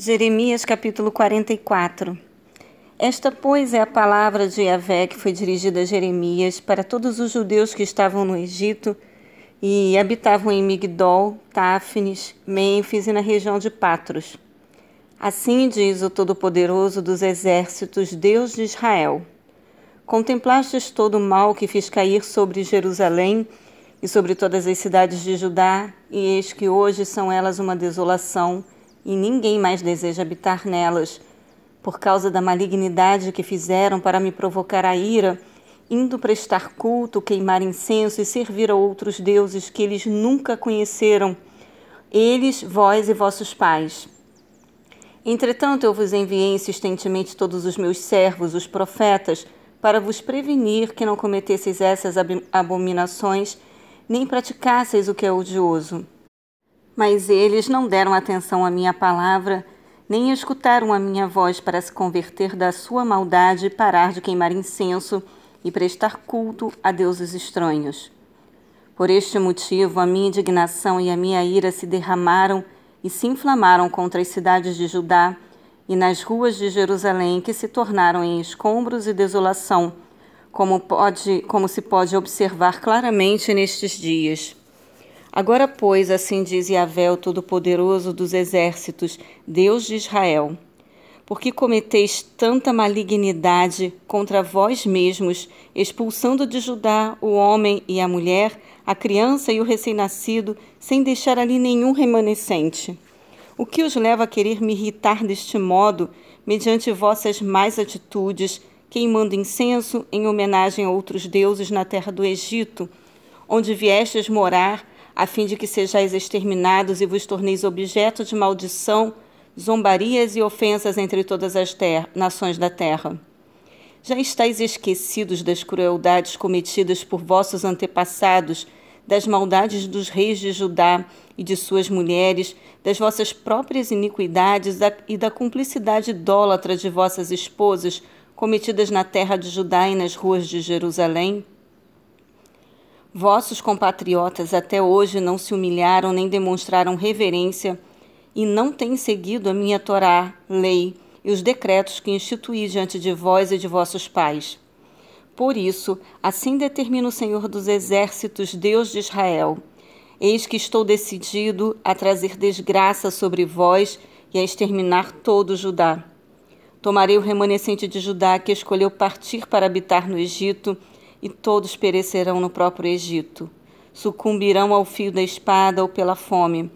Jeremias capítulo 44 Esta, pois, é a palavra de Yahvé que foi dirigida a Jeremias para todos os judeus que estavam no Egito e habitavam em Migdol, Táfnis, Mênfis e na região de Patros. Assim diz o Todo-Poderoso dos Exércitos, Deus de Israel: Contemplastes todo o mal que fiz cair sobre Jerusalém e sobre todas as cidades de Judá, e eis que hoje são elas uma desolação e ninguém mais deseja habitar nelas, por causa da malignidade que fizeram para me provocar a ira, indo prestar culto, queimar incenso e servir a outros deuses que eles nunca conheceram, eles, vós e vossos pais. Entretanto, eu vos enviei insistentemente todos os meus servos, os profetas, para vos prevenir que não cometesseis essas abominações, nem praticasseis o que é odioso. Mas eles não deram atenção à minha palavra, nem escutaram a minha voz para se converter da sua maldade e parar de queimar incenso e prestar culto a deuses estranhos. Por este motivo, a minha indignação e a minha ira se derramaram e se inflamaram contra as cidades de Judá e nas ruas de Jerusalém, que se tornaram em escombros e desolação, como, pode, como se pode observar claramente nestes dias. Agora, pois, assim diz Yahvé, o Todo-Poderoso dos Exércitos, Deus de Israel, porque cometeis tanta malignidade contra vós mesmos, expulsando de Judá o homem e a mulher, a criança e o recém-nascido, sem deixar ali nenhum remanescente. O que os leva a querer me irritar deste modo, mediante vossas más atitudes, queimando incenso em homenagem a outros deuses na terra do Egito, onde viestes morar, a fim de que sejais exterminados e vos torneis objeto de maldição, zombarias e ofensas entre todas as nações da terra. Já estáis esquecidos das crueldades cometidas por vossos antepassados, das maldades dos reis de Judá e de suas mulheres, das vossas próprias iniquidades e da cumplicidade idólatra de vossas esposas cometidas na terra de Judá e nas ruas de Jerusalém? Vossos compatriotas até hoje não se humilharam nem demonstraram reverência e não têm seguido a minha Torá, lei e os decretos que instituí diante de vós e de vossos pais. Por isso, assim determina o Senhor dos Exércitos, Deus de Israel: Eis que estou decidido a trazer desgraça sobre vós e a exterminar todo Judá. Tomarei o remanescente de Judá que escolheu partir para habitar no Egito e todos perecerão no próprio Egito. Sucumbirão ao fio da espada ou pela fome,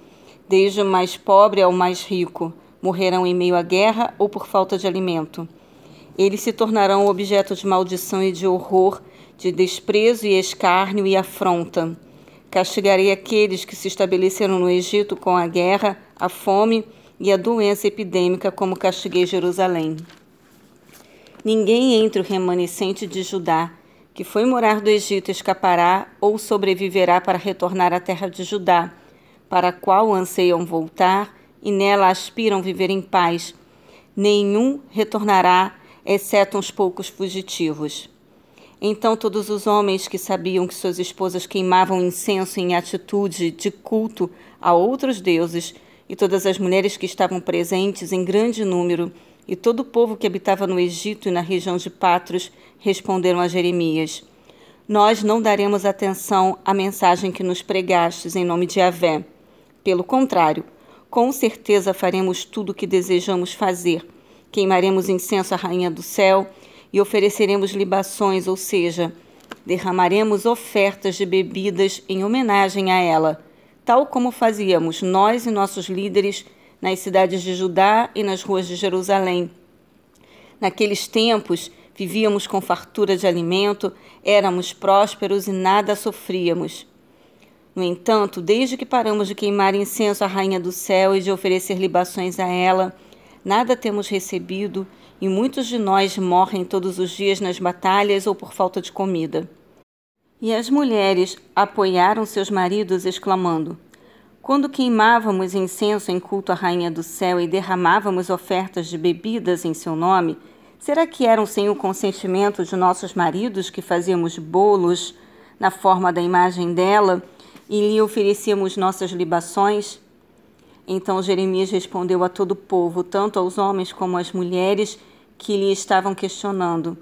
desde o mais pobre ao mais rico. Morrerão em meio à guerra ou por falta de alimento. Eles se tornarão objeto de maldição e de horror, de desprezo e escárnio e afronta. Castigarei aqueles que se estabeleceram no Egito com a guerra, a fome e a doença epidêmica, como castiguei Jerusalém. Ninguém entre o remanescente de Judá que foi morar do Egito escapará ou sobreviverá para retornar à terra de Judá, para a qual anseiam voltar e nela aspiram viver em paz. Nenhum retornará, exceto uns poucos fugitivos. Então todos os homens que sabiam que suas esposas queimavam incenso em atitude de culto a outros deuses, e todas as mulheres que estavam presentes em grande número, e todo o povo que habitava no Egito e na região de Patros responderam a Jeremias: Nós não daremos atenção à mensagem que nos pregastes em nome de Avé. Pelo contrário, com certeza faremos tudo o que desejamos fazer. Queimaremos incenso à rainha do céu e ofereceremos libações, ou seja, derramaremos ofertas de bebidas em homenagem a ela, tal como fazíamos nós e nossos líderes nas cidades de Judá e nas ruas de Jerusalém. Naqueles tempos, vivíamos com fartura de alimento, éramos prósperos e nada sofríamos. No entanto, desde que paramos de queimar incenso à Rainha do Céu e de oferecer libações a ela, nada temos recebido e muitos de nós morrem todos os dias nas batalhas ou por falta de comida. E as mulheres apoiaram seus maridos, exclamando: quando queimávamos incenso em culto à Rainha do Céu e derramávamos ofertas de bebidas em seu nome, será que eram sem o consentimento de nossos maridos que fazíamos bolos na forma da imagem dela e lhe oferecíamos nossas libações? Então Jeremias respondeu a todo o povo, tanto aos homens como às mulheres que lhe estavam questionando: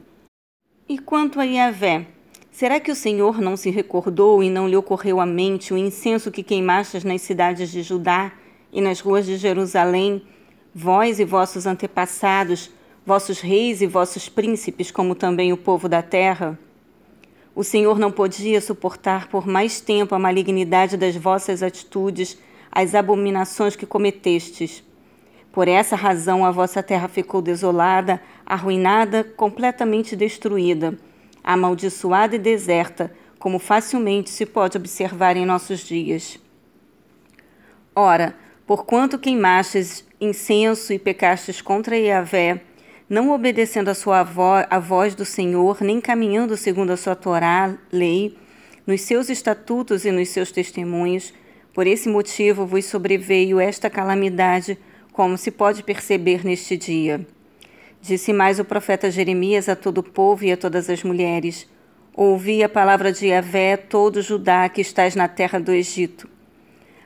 E quanto a Yahvé? Será que o Senhor não se recordou e não lhe ocorreu à mente o incenso que queimastes nas cidades de Judá e nas ruas de Jerusalém, vós e vossos antepassados, vossos reis e vossos príncipes, como também o povo da terra? O Senhor não podia suportar por mais tempo a malignidade das vossas atitudes, as abominações que cometestes. Por essa razão a vossa terra ficou desolada, arruinada, completamente destruída, amaldiçoada e deserta, como facilmente se pode observar em nossos dias. Ora, porquanto queimastes incenso e pecastes contra Yahvé, não obedecendo a sua voz, a voz do Senhor, nem caminhando segundo a sua Torá, lei, nos seus estatutos e nos seus testemunhos, por esse motivo vos sobreveio esta calamidade, como se pode perceber neste dia. Disse mais o profeta Jeremias a todo o povo e a todas as mulheres: Ouvi a palavra de Yahvé, todo Judá que estás na terra do Egito.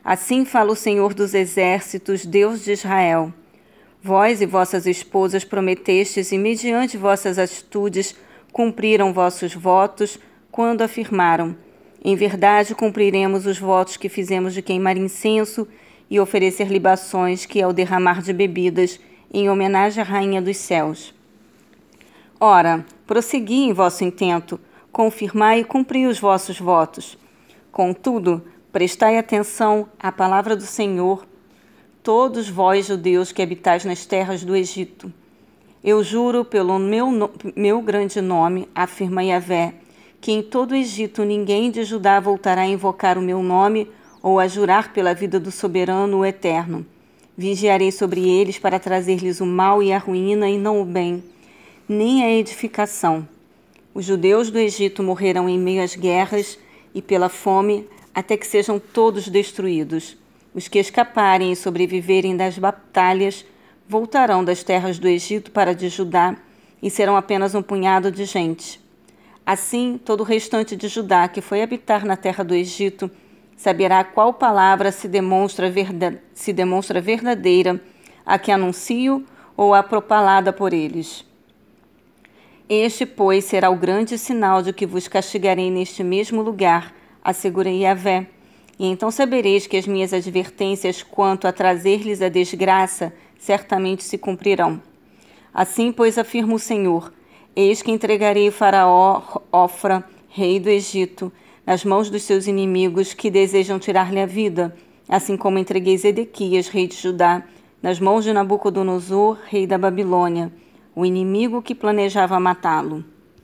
Assim fala o Senhor dos exércitos, Deus de Israel. Vós e vossas esposas prometestes, e mediante vossas atitudes cumpriram vossos votos, quando afirmaram: Em verdade cumpriremos os votos que fizemos de queimar incenso e oferecer libações, que é o derramar de bebidas, em homenagem à Rainha dos Céus. Ora, prossegui em vosso intento, confirmai e cumpri os vossos votos. Contudo, prestai atenção à palavra do Senhor todos vós, judeus que habitais nas terras do Egito. Eu juro pelo meu, meu grande nome, afirma Yahvé, que em todo o Egito ninguém de Judá voltará a invocar o meu nome ou a jurar pela vida do soberano o eterno. Vigiarei sobre eles para trazer-lhes o mal e a ruína e não o bem, nem a edificação. Os judeus do Egito morrerão em meio às guerras e pela fome, até que sejam todos destruídos. Os que escaparem e sobreviverem das batalhas voltarão das terras do Egito para de Judá e serão apenas um punhado de gente. Assim, todo o restante de Judá que foi habitar na terra do Egito saberá qual palavra se demonstra, verda se demonstra verdadeira, a que anuncio ou a propalada por eles. Este, pois, será o grande sinal de que vos castigarei neste mesmo lugar, assegurei Yahvé, e então sabereis que as minhas advertências quanto a trazer-lhes a desgraça certamente se cumprirão. Assim, pois, afirma o Senhor: Eis que entregarei Faraó Ofra, rei do Egito, nas mãos dos seus inimigos que desejam tirar-lhe a vida, assim como entreguei Zedequias, rei de Judá, nas mãos de Nabucodonosor, rei da Babilônia, o inimigo que planejava matá-lo.